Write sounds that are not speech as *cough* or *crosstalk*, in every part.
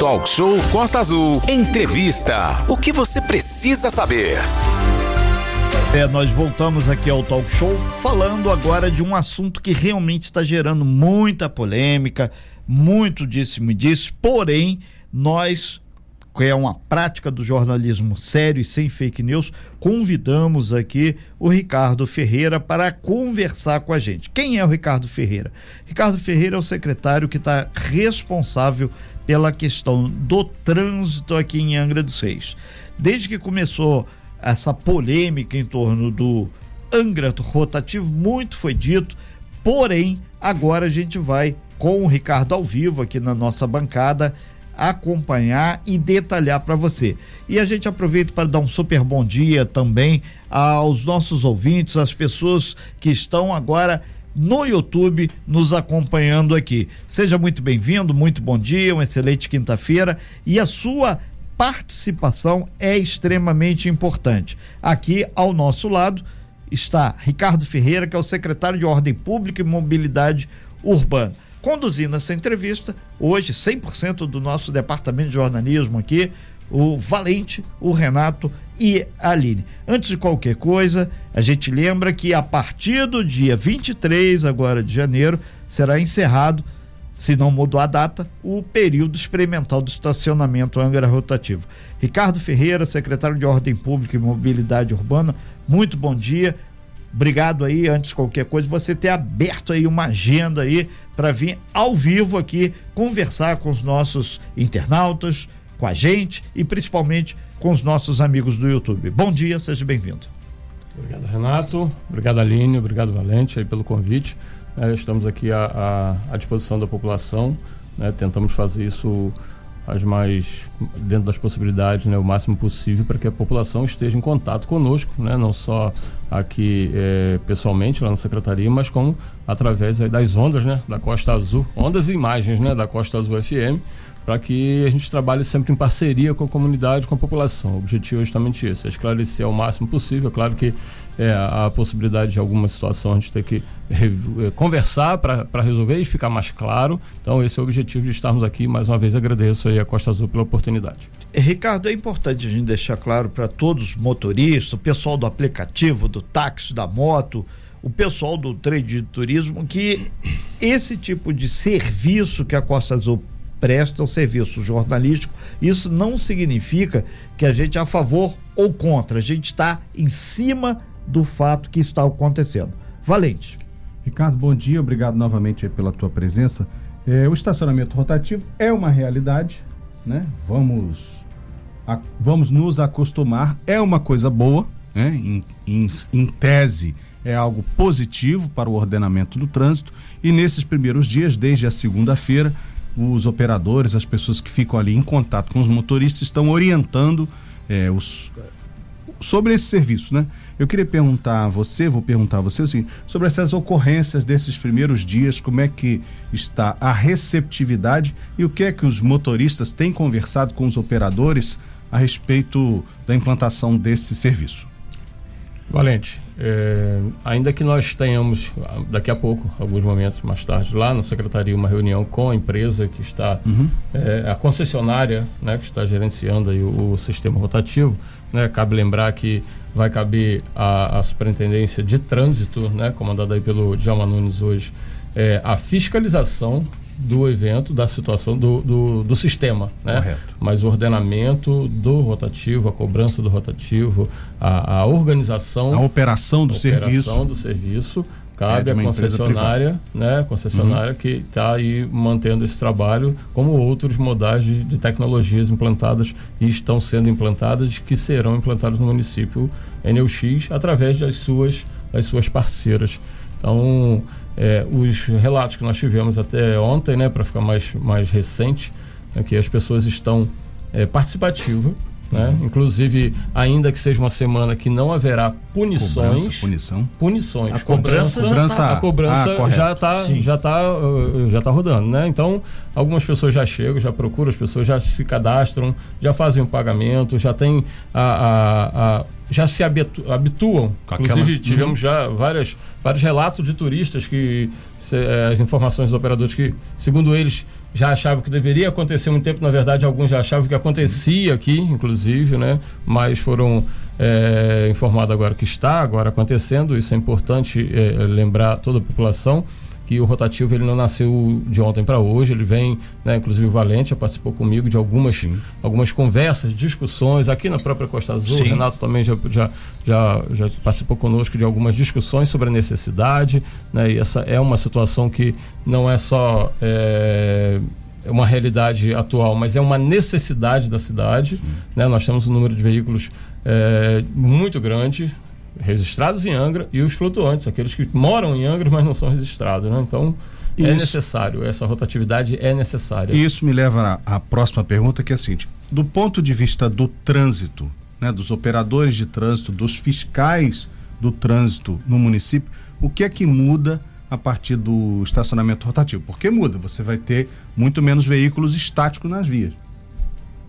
Talk Show Costa Azul. Entrevista. O que você precisa saber? É, nós voltamos aqui ao Talk Show falando agora de um assunto que realmente está gerando muita polêmica, muito disse-me disse, porém, nós que é uma prática do jornalismo sério e sem fake news, convidamos aqui o Ricardo Ferreira para conversar com a gente. Quem é o Ricardo Ferreira? Ricardo Ferreira é o secretário que está responsável pela questão do trânsito aqui em Angra dos Reis. Desde que começou essa polêmica em torno do Angra rotativo, muito foi dito, porém, agora a gente vai com o Ricardo ao vivo aqui na nossa bancada acompanhar e detalhar para você. E a gente aproveita para dar um super bom dia também aos nossos ouvintes, às pessoas que estão agora no YouTube nos acompanhando aqui. Seja muito bem-vindo, muito bom dia, uma excelente quinta-feira e a sua participação é extremamente importante. Aqui ao nosso lado está Ricardo Ferreira, que é o secretário de Ordem Pública e Mobilidade Urbana. Conduzindo essa entrevista, hoje 100% do nosso departamento de jornalismo aqui, o Valente, o Renato e a Aline. Antes de qualquer coisa, a gente lembra que a partir do dia 23 agora de janeiro será encerrado se não mudou a data, o período experimental do estacionamento Angra Rotativo. Ricardo Ferreira, secretário de Ordem Pública e Mobilidade Urbana, muito bom dia. Obrigado aí, antes de qualquer coisa, você ter aberto aí uma agenda aí para vir ao vivo aqui conversar com os nossos internautas, com a gente e principalmente com os nossos amigos do YouTube. Bom dia, seja bem-vindo. Obrigado, Renato. Obrigado, Aline. Obrigado, Valente, aí, pelo convite. É, estamos aqui à, à, disposição da população. Né? Tentamos fazer isso as mais dentro das possibilidades, né, o máximo possível para que a população esteja em contato conosco, né, não só aqui é, pessoalmente lá na secretaria, mas como através das ondas, né, da Costa Azul, ondas e imagens, né, da Costa Azul FM, para que a gente trabalhe sempre em parceria com a comunidade, com a população. O objetivo é justamente esse, é esclarecer ao máximo possível. É claro que é, a possibilidade de alguma situação a gente ter que é, conversar para resolver e ficar mais claro. Então, esse é o objetivo de estarmos aqui. Mais uma vez, agradeço aí a Costa Azul pela oportunidade. Ricardo, é importante a gente deixar claro para todos os motoristas, o pessoal do aplicativo, do táxi, da moto, o pessoal do trade de turismo, que esse tipo de serviço que a Costa Azul presta o serviço jornalístico. Isso não significa que a gente é a favor ou contra. A gente está em cima do fato que está acontecendo. Valente. Ricardo, bom dia. Obrigado novamente pela tua presença. É, o estacionamento rotativo é uma realidade, né? Vamos, a, vamos nos acostumar. É uma coisa boa, né? em, em, em tese é algo positivo para o ordenamento do trânsito e nesses primeiros dias, desde a segunda-feira, os operadores, as pessoas que ficam ali em contato com os motoristas estão orientando é, os, sobre esse serviço, né? Eu queria perguntar a você, vou perguntar a você assim, sobre essas ocorrências desses primeiros dias, como é que está a receptividade e o que é que os motoristas têm conversado com os operadores a respeito da implantação desse serviço. Valente, é, ainda que nós tenhamos daqui a pouco, alguns momentos mais tarde, lá na secretaria uma reunião com a empresa que está, uhum. é, a concessionária, né, que está gerenciando aí o, o sistema rotativo, né, cabe lembrar que vai caber a, a superintendência de trânsito, né, comandada aí pelo Djalma Nunes hoje, é, a fiscalização do evento, da situação do, do, do sistema, né? Correto. Mas o ordenamento do rotativo, a cobrança do rotativo, a, a organização, a operação do a serviço, operação do serviço cabe é à concessionária, né? Concessionária uhum. que está aí mantendo esse trabalho, como outros modais de, de, tecnologias implantadas e estão sendo implantadas, que serão implantadas no município NUX através das suas das suas parceiras. Então, é, os relatos que nós tivemos até ontem, né, para ficar mais, mais recente, é que as pessoas estão é, participativas, né? Uhum. Inclusive, ainda que seja uma semana que não haverá punições. Cobrança, punição. Punições. A cobrança, cobrança, tá, a cobrança ah, já está já tá, uh, já tá rodando, né? Então, algumas pessoas já chegam, já procuram, as pessoas já se cadastram, já fazem o pagamento, já tem a, a, a já se habitu, habituam. Inclusive, aquela... tivemos uhum. já várias, vários relatos de turistas que as informações dos operadores que, segundo eles, já achavam que deveria acontecer muito tempo, na verdade, alguns já achavam que acontecia aqui, inclusive, né? Mas foram é, informados agora que está agora acontecendo. Isso é importante é, lembrar toda a população que o rotativo ele não nasceu de ontem para hoje, ele vem, né, inclusive o Valente já participou comigo de algumas, algumas conversas, discussões, aqui na própria Costa Azul, Sim. o Renato também já, já, já, já participou conosco de algumas discussões sobre a necessidade, né, e essa é uma situação que não é só é, uma realidade atual, mas é uma necessidade da cidade, né, nós temos um número de veículos é, muito grande, registrados em Angra e os flutuantes, aqueles que moram em Angra, mas não são registrados. Né? Então, é isso. é necessário, essa rotatividade é necessária. E isso me leva à, à próxima pergunta, que é a seguinte: do ponto de vista do trânsito, né, dos operadores de trânsito, dos fiscais do trânsito no município, o que é que muda a partir do estacionamento rotativo? Porque muda, você vai ter muito menos veículos estáticos nas vias.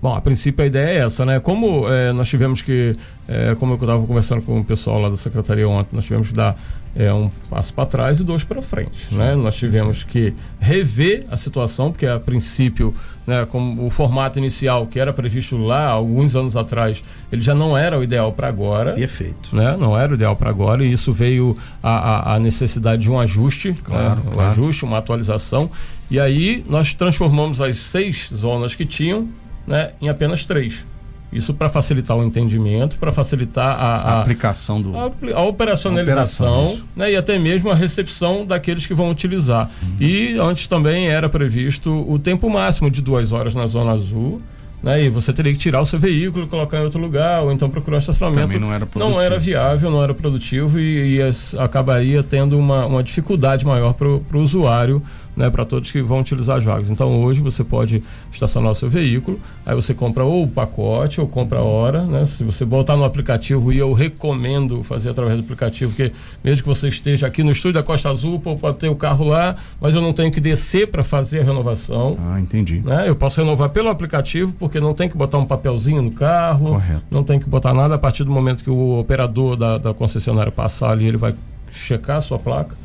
Bom, a princípio a ideia é essa, né? Como é, nós tivemos que, é, como eu estava conversando com o pessoal lá da secretaria ontem, nós tivemos que dar é, um passo para trás e dois para frente, Sim. né? Nós tivemos que rever a situação, porque a princípio, né, como o formato inicial que era previsto lá alguns anos atrás, ele já não era o ideal para agora. Perfeito. Né? Não era o ideal para agora e isso veio a, a, a, necessidade de um ajuste, né? claro, né? um claro. ajuste, uma atualização. E aí nós transformamos as seis zonas que tinham né, em apenas três. Isso para facilitar o entendimento, para facilitar a, a, a, aplicação do. A, a operacionalização né, e até mesmo a recepção daqueles que vão utilizar. Uhum. E antes também era previsto o tempo máximo de duas horas na Zona Azul. Né, e você teria que tirar o seu veículo, colocar em outro lugar, ou então procurar um estacionamento. Também não era produtivo. Não era viável, não era produtivo e, e acabaria tendo uma, uma dificuldade maior para o usuário né, para todos que vão utilizar as vagas. Então hoje você pode estacionar o seu veículo, aí você compra ou o pacote ou compra a hora, né? Se você botar no aplicativo e eu recomendo fazer através do aplicativo, porque mesmo que você esteja aqui no estúdio da Costa Azul, pode ter o carro lá, mas eu não tenho que descer para fazer a renovação. Ah, entendi. Né? Eu posso renovar pelo aplicativo, porque não tem que botar um papelzinho no carro, Correto. não tem que botar nada a partir do momento que o operador da, da concessionária passar ali, ele vai checar a sua placa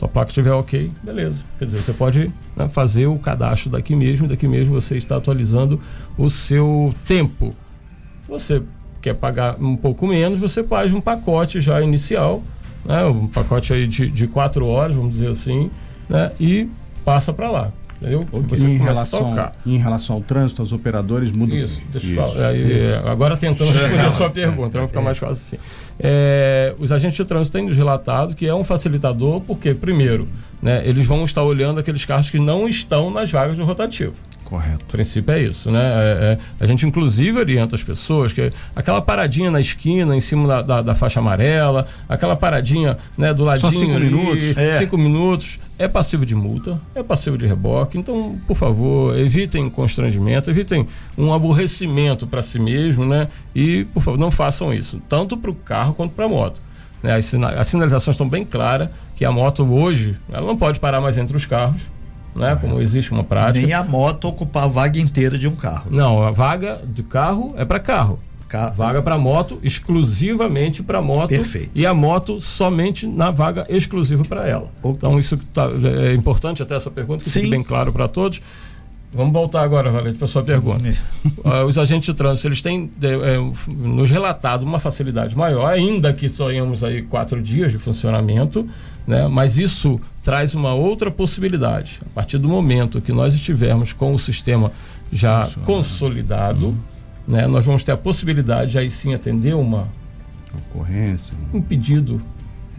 sua placa estiver ok, beleza. Quer dizer, você pode né, fazer o cadastro daqui mesmo, daqui mesmo você está atualizando o seu tempo. Você quer pagar um pouco menos, você faz um pacote já inicial, né, um pacote aí de, de quatro horas, vamos dizer assim, né, e passa para lá. Entendeu? Você em, relação, em relação ao trânsito, os operadores mudam. Isso, deixa eu falar. Aí, agora tentando responder a sua pergunta, vai ficar mais fácil assim. É, os agentes de trânsito têm nos relatado que é um facilitador, porque, primeiro, né, eles vão estar olhando aqueles carros que não estão nas vagas do rotativo. Correto. O princípio é isso, né? É, é, a gente, inclusive, orienta as pessoas que aquela paradinha na esquina, em cima da, da, da faixa amarela, aquela paradinha né, do ladinho. Só cinco ali, minutos. É. Cinco minutos. É passivo de multa, é passivo de reboque. Então, por favor, evitem constrangimento, evitem um aborrecimento para si mesmo, né? E, por favor, não façam isso, tanto para o carro quanto para a moto. Né? As, as sinalizações estão bem claras que a moto hoje ela não pode parar mais entre os carros né? Como existe uma prática. Nem a moto ocupar a vaga inteira de um carro. Não, a vaga de carro é para carro. Car... Vaga para moto, exclusivamente para moto. Perfeito. E a moto somente na vaga exclusiva para ela. Okay. Então, isso tá, é importante até essa pergunta, que Sim. fique bem claro para todos. Vamos voltar agora, Valente, para sua pergunta. uh, *laughs* os agentes de trânsito, eles têm é, nos relatado uma facilidade maior, ainda que sonhamos aí quatro dias de funcionamento, né? Mas isso traz uma outra possibilidade. A partir do momento que nós estivermos com o sistema já consolidado, uhum. Né? nós vamos ter a possibilidade de aí sim atender uma ocorrência, um pedido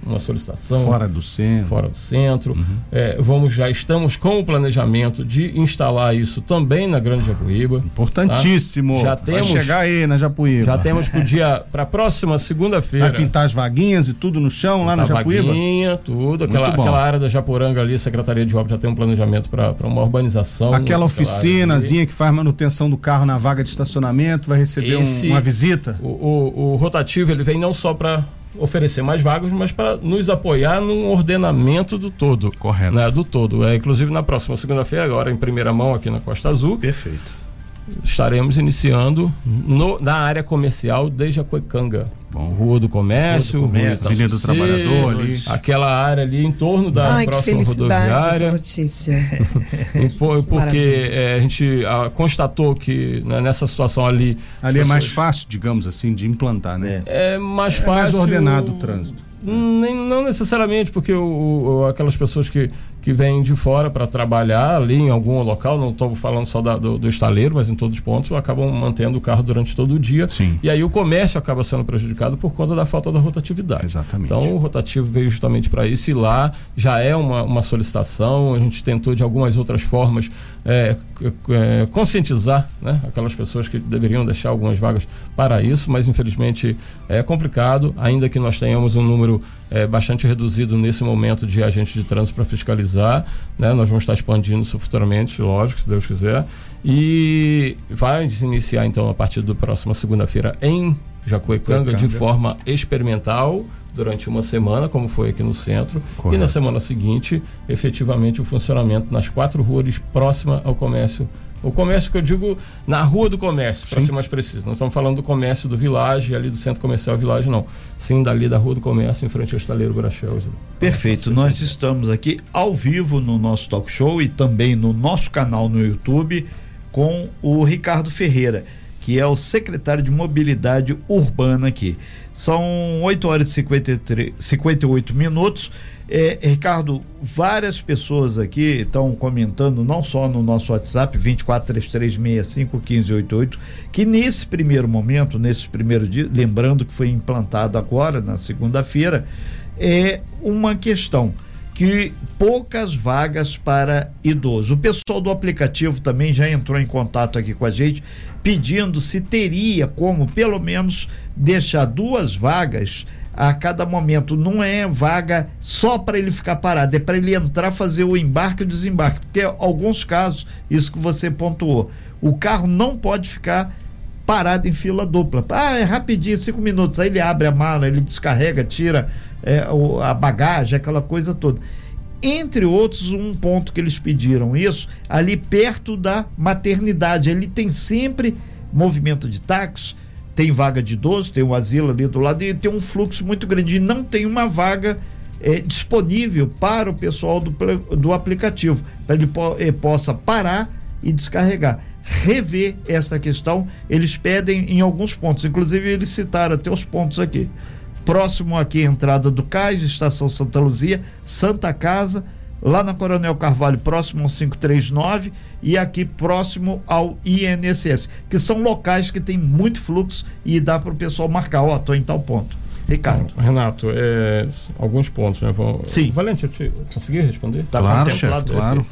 uma solicitação. Fora do centro. Fora do centro. Uhum. É, vamos, já estamos com o planejamento de instalar isso também na Grande Japuíba. Importantíssimo. Tá? Já temos, Vai chegar aí na Japuíba. Já temos para dia, *laughs* para a próxima segunda-feira. Vai pintar as vaguinhas e tudo no chão lá na Japuíba? Vaguinha, tudo. Aquela, aquela área da Japoranga ali, a Secretaria de Obras já tem um planejamento para uma urbanização. Aquela oficinazinha que faz manutenção do carro na vaga de estacionamento, vai receber Esse, um, uma visita? O, o, o rotativo, ele vem não só para oferecer mais vagas, mas para nos apoiar num ordenamento do todo. Correto. Né, do todo. É, inclusive na próxima segunda-feira, agora em primeira mão aqui na Costa Azul. Perfeito. Estaremos iniciando no, na área comercial desde a Coicanga. Bom. Rua do Comércio, Rua do Comércio Avenida do Trabalhador ali. Aquela área ali em torno da Ai, próxima rodoviária. Essa notícia. *laughs* porque é, a gente a, constatou que né, nessa situação ali. Ali é mais fácil, digamos assim, de implantar, né? É, é mais é fácil. Mais ordenado o trânsito. Nem, não necessariamente, porque o, o, aquelas pessoas que, que vêm de fora para trabalhar ali em algum local, não estou falando só da, do, do, estaleiro, mas em todos os pontos, acabam mantendo o carro durante todo o dia. Sim. E aí o comércio acaba sendo prejudicado por conta da falta da rotatividade. Exatamente. Então o rotativo veio justamente para isso e lá já é uma, uma solicitação, a gente tentou de algumas outras formas é, é, conscientizar né, aquelas pessoas que deveriam deixar algumas vagas para isso, mas infelizmente é complicado, ainda que nós tenhamos um número é, bastante reduzido nesse momento de agentes de trânsito para fiscalizar. Né? Nós vamos estar expandindo isso futuramente, lógico, se Deus quiser. E vai iniciar então a partir da próxima segunda-feira em Jacuecanga de forma experimental durante uma semana, como foi aqui no centro, Correto. e na semana seguinte, efetivamente, o funcionamento nas quatro ruas próxima ao comércio o comércio que eu digo na rua do comércio, para ser mais preciso. Não estamos falando do comércio do Village, ali do centro comercial Village, não. Sim, dali da rua do comércio, em frente ao estaleiro Brachel. Perfeito. Nós estamos aqui ao vivo no nosso talk show e também no nosso canal no YouTube com o Ricardo Ferreira, que é o secretário de Mobilidade Urbana aqui. São 8 horas e 53, 58 minutos. É, Ricardo, várias pessoas aqui estão comentando, não só no nosso WhatsApp, 2433651588, que nesse primeiro momento, nesse primeiro dia, lembrando que foi implantado agora, na segunda-feira, é uma questão que poucas vagas para idoso. O pessoal do aplicativo também já entrou em contato aqui com a gente, pedindo se teria como, pelo menos, deixar duas vagas a cada momento. Não é vaga só para ele ficar parado, é para ele entrar, fazer o embarque e o desembarque. Porque alguns casos, isso que você pontuou, o carro não pode ficar parado em fila dupla. Ah, é rapidinho, cinco minutos. Aí ele abre a mala, ele descarrega, tira é, a bagagem, aquela coisa toda. Entre outros, um ponto que eles pediram isso, ali perto da maternidade. Ele tem sempre movimento de táxi, tem vaga de idoso, tem um asilo ali do lado e tem um fluxo muito grande. E não tem uma vaga é, disponível para o pessoal do, do aplicativo, para ele po, é, possa parar e descarregar. Rever essa questão, eles pedem em alguns pontos, inclusive eles citaram até os pontos aqui. Próximo aqui, entrada do Cais, Estação Santa Luzia, Santa Casa, lá na Coronel Carvalho, próximo ao 539 e aqui próximo ao INSS, que são locais que tem muito fluxo e dá para o pessoal marcar, ó, oh, tô em tal ponto. Ricardo. Renato, é, alguns pontos, né? Vou, Sim. Valente, eu te, consegui responder? Tá claro, chefe, claro.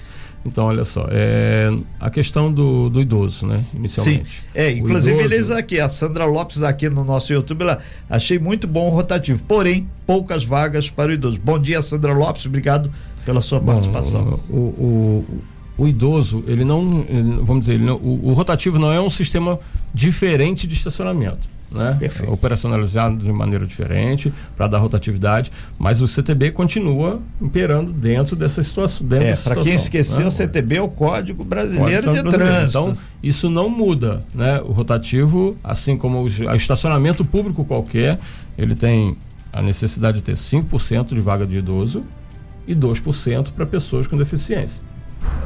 Então, olha só, é, a questão do, do idoso, né? Inicialmente. Sim. É, inclusive idoso... eles aqui, a Sandra Lopes aqui no nosso YouTube, ela achei muito bom o rotativo, porém, poucas vagas para o idoso. Bom dia, Sandra Lopes, obrigado pela sua Bom, participação. O, o, o, idoso, ele não, ele, vamos dizer, não, o, o, rotativo não é um sistema diferente de estacionamento. Né? Perfeito. Operacionalizado de maneira diferente para dar rotatividade, mas o CTB continua imperando dentro dessa situação. É, para quem esqueceu, né? o CTB é o Código Brasileiro Código de Brasileiro. Trânsito. Então, isso não muda, né? O rotativo, assim como o estacionamento público qualquer, ele tem a necessidade de ter 5% de vaga de idoso e 2% para pessoas com deficiência.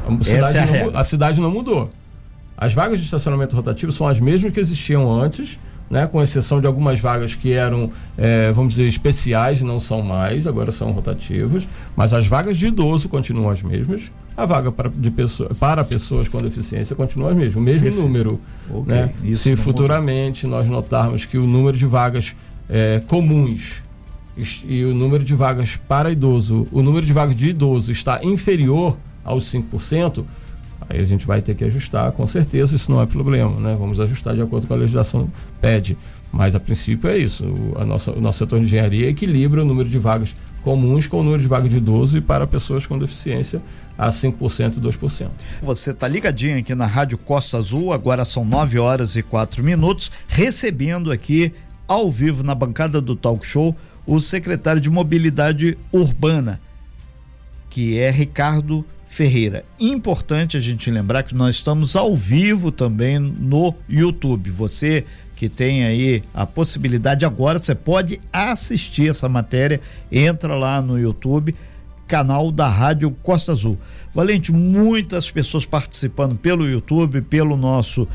A cidade, é a, não, a cidade não mudou. As vagas de estacionamento rotativo são as mesmas que existiam antes, né, com exceção de algumas vagas que eram, é, vamos dizer, especiais, não são mais, agora são rotativas, mas as vagas de idoso continuam as mesmas, a vaga para, de pessoa, para pessoas com deficiência continua as mesmas, o mesmo Perfeito. número. Okay. Né? Se futuramente nós notarmos que o número de vagas é, comuns e o número de vagas para idoso, o número de vagas de idoso está inferior aos 5%, aí a gente vai ter que ajustar, com certeza, isso não é problema, né? Vamos ajustar de acordo com a legislação pede. Mas a princípio é isso. O, a nossa, o nosso setor de engenharia equilibra o número de vagas comuns com o número de vagas de idoso e para pessoas com deficiência a 5% e 2%. Você está ligadinho aqui na Rádio Costa Azul, agora são 9 horas e 4 minutos, recebendo aqui ao vivo na bancada do Talk Show o secretário de Mobilidade Urbana, que é Ricardo Ferreira. Importante a gente lembrar que nós estamos ao vivo também no YouTube. Você que tem aí a possibilidade agora, você pode assistir essa matéria, entra lá no YouTube, canal da Rádio Costa Azul. Valente, muitas pessoas participando pelo YouTube, pelo nosso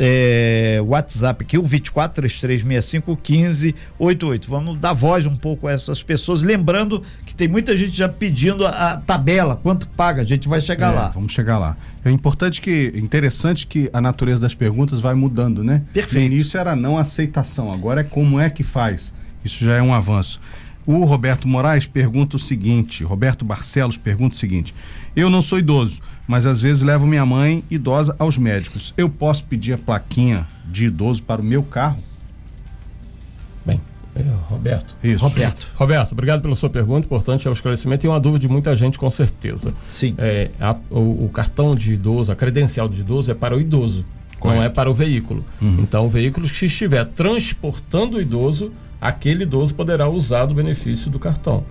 é, WhatsApp aqui, o 2433651588. Vamos dar voz um pouco a essas pessoas, lembrando que tem muita gente já pedindo a, a tabela, quanto paga, a gente vai chegar é, lá. Vamos chegar lá. É importante que, interessante que a natureza das perguntas vai mudando, né? Perfeito. No início era não aceitação, agora é como é que faz. Isso já é um avanço. O Roberto Moraes pergunta o seguinte, Roberto Barcelos pergunta o seguinte: Eu não sou idoso, mas às vezes levo minha mãe idosa aos médicos. Eu posso pedir a plaquinha de idoso para o meu carro? Bem, é, Roberto. Isso. Roberto. Roberto, obrigado pela sua pergunta, importante é o esclarecimento e uma dúvida de muita gente, com certeza. Sim. É, a- o, o cartão de idoso, a credencial de idoso é para o idoso, não Correto. é para o veículo. Então, o veículo que estiver transportando o idoso, aquele idoso poderá usar do benefício do cartão.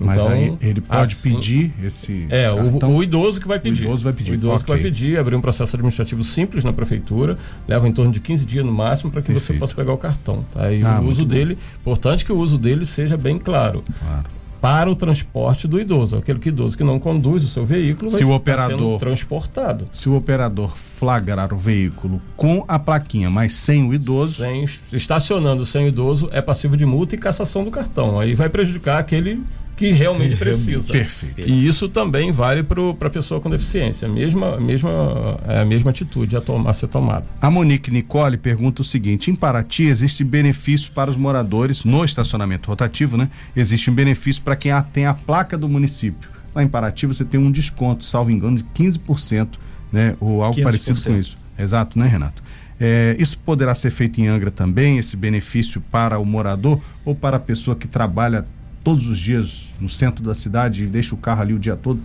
Mas então, aí ele pode assim- pedir esse. É, o, cartão? o idoso que vai pedir. idoso vai pedir, O idoso que vai pedir, abrir um processo administrativo simples na prefeitura, leva em torno de 15 dias no máximo para que você Perfeito. possa pegar o cartão. Tá? E Ah, o uso bom. dele, importante que o uso dele seja bem claro. Claro. Para o transporte do idoso, aquele que idoso que não conduz o seu veículo Se vai o operador- sendo transportado. Se o operador flagrar o veículo com a plaquinha, mas sem o idoso, Sem, estacionando sem o idoso é passivo de multa e cassação do cartão. Aí vai prejudicar aquele que realmente precisa. perfeito. E isso também vale para a pessoa com deficiência. A mesma, mesma, é a mesma atitude a, tom- a ser tomada. A Monique Nicole pergunta o seguinte: em Paraty existe benefício para os moradores no estacionamento rotativo, né? Existe um benefício para quem a- tem a placa do município. Lá em Paraty você tem um desconto, salvo engano, de 15%, né? Ou algo 15%. parecido com isso. Exato, né, Renato? É, isso poderá ser feito em Angra também, esse benefício para o morador ou para a pessoa que trabalha todos os dias no centro da cidade e deixa o carro ali o dia todo?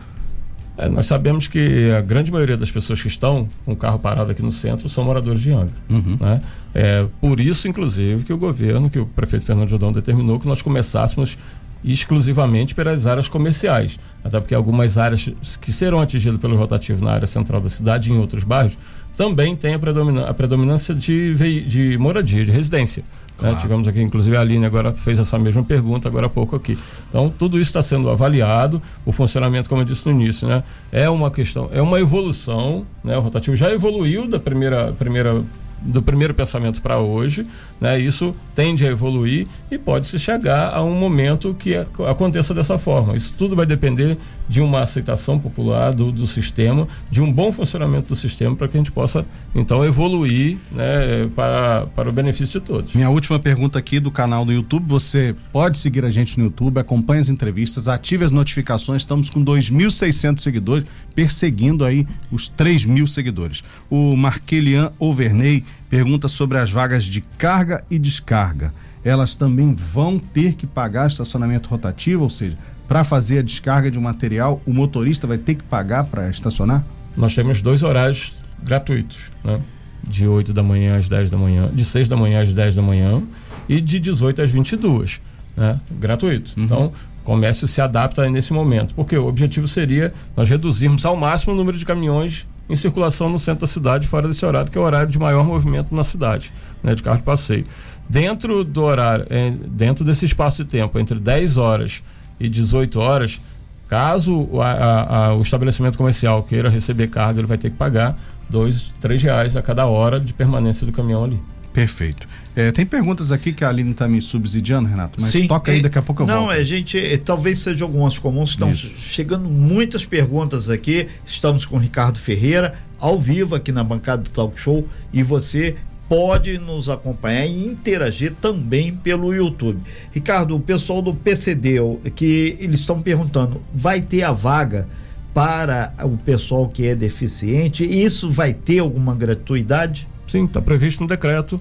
É, nós sabemos que a grande maioria das pessoas que estão com o carro parado aqui no centro são moradores de Angra. Né? É, por isso, inclusive, que o governo, que o prefeito Fernando Jordão determinou que nós começássemos exclusivamente pelas áreas comerciais. Até porque algumas áreas que serão atingidas pelo rotativo na área central da cidade e em outros bairros também tem a, predominância de, de moradia, de residência. Né? Tivemos aqui, inclusive a Aline agora fez essa mesma pergunta agora há pouco aqui. Então, tudo isso está sendo avaliado, o funcionamento, como eu disse no início, né? É uma questão, é uma evolução, né? O rotativo já evoluiu da primeira, primeira do primeiro pensamento para hoje, né? Isso tende a evoluir e pode se chegar a um momento que ac- aconteça dessa forma. Isso tudo vai depender de uma aceitação popular do, do sistema, de um bom funcionamento do sistema para que a gente possa então evoluir, né? Para, para o benefício de todos. Minha última pergunta aqui do canal do YouTube. Você pode seguir a gente no YouTube, acompanhe as entrevistas, ative as notificações. Estamos com 2.600 seguidores, perseguindo aí os 3 mil seguidores. O Marquelian Overney pergunta sobre as vagas de carga e descarga. Elas também vão ter que pagar estacionamento rotativo, ou seja, para fazer a descarga de um material, o motorista vai ter que pagar para estacionar? nós temos dois horários gratuitos, né? De 8 da manhã às 10 da manhã, de 6 da manhã às 10 da manhã e de 18 às 22, né? Gratuito. Então, o comércio se adapta nesse momento, porque o objetivo seria nós reduzirmos ao máximo o número de caminhões em circulação no centro da cidade fora desse horário, que é o horário de maior movimento na cidade, né, de carro de passeio. Dentro do horário, eh, dentro desse espaço de tempo, entre 10 horas e 18 horas, Caso a- a- a- o estabelecimento comercial queira receber carga, ele vai ter que pagar dois, três reais a cada hora de permanência do caminhão ali. Perfeito. É, tem perguntas aqui que a Aline está me subsidiando, Renato, mas toca aí, é- daqui a pouco eu Não, volto. é gente, é, talvez sejam algumas comuns, estão Isso. chegando muitas perguntas aqui. Estamos com o Ricardo Ferreira, ao vivo aqui na bancada do Talk Show, e você pode nos acompanhar e interagir também pelo YouTube. Ricardo, o pessoal do PCD, que eles estão perguntando, vai ter a vaga para o pessoal que é deficiente? Isso vai ter alguma gratuidade? Sim, está previsto no decreto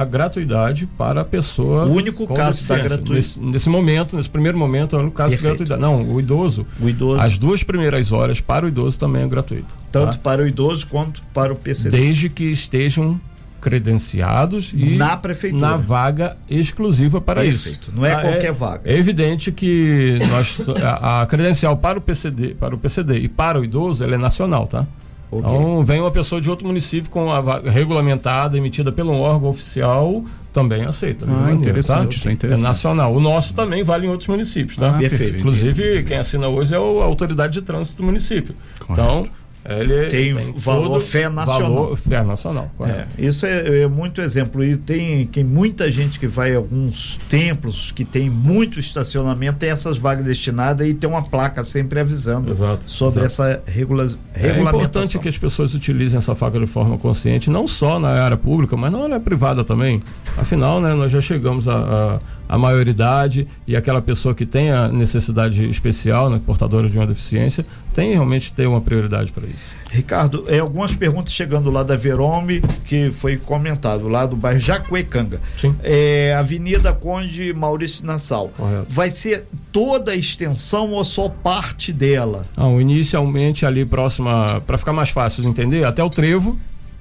a gratuidade para a pessoa. O único caso da gratuidade. Nesse, nesse momento, nesse primeiro momento, é o único caso Perfeito. de gratuidade. Não, o idoso, O idoso, as duas primeiras horas para o idoso também é gratuito. tanto tá? para o idoso quanto para o PCD. Desde que estejam credenciados e na prefeitura na vaga exclusiva para Perfeito. isso. Não é Ah, qualquer vaga. É evidente que nós, *laughs* a, a credencial para o PCD, para o PCD e para o idoso, ela é nacional, tá? Ok. Então vem uma pessoa de outro município com a regulamentada, emitida pelo um órgão oficial, também aceita. Ah, maneira, interessante, tá? isso é interessante. nacional. O nosso também vale em outros municípios, tá? Ah, perfeito. Inclusive, quem assina hoje é a autoridade de trânsito do município. Então, ele Tem valor todo fé nacional. Valor fé nacional, É, correto. isso é, é muito exemplo. E tem, tem muita gente que vai a alguns templos que tem muito estacionamento, tem essas vagas destinadas e tem uma placa sempre avisando Exato, sobre exato. essa regula É regulamentação. importante que as pessoas utilizem essa faca de forma consciente, não só na área pública, mas na área privada também. Afinal, né, nós já chegamos à à- à maioridade e aquela pessoa que tem a necessidade especial, né, portadora de uma deficiência, tem realmente ter uma prioridade para isso. Ricardo, é, algumas perguntas chegando lá da Verome, que foi comentado, lá do bairro Jacuecanga. Sim. É, Avenida Conde Maurício Nassau. Correto. Vai ser toda a extensão ou só parte dela? Não, inicialmente ali próxima, para ficar mais fácil de entender, até o trevo,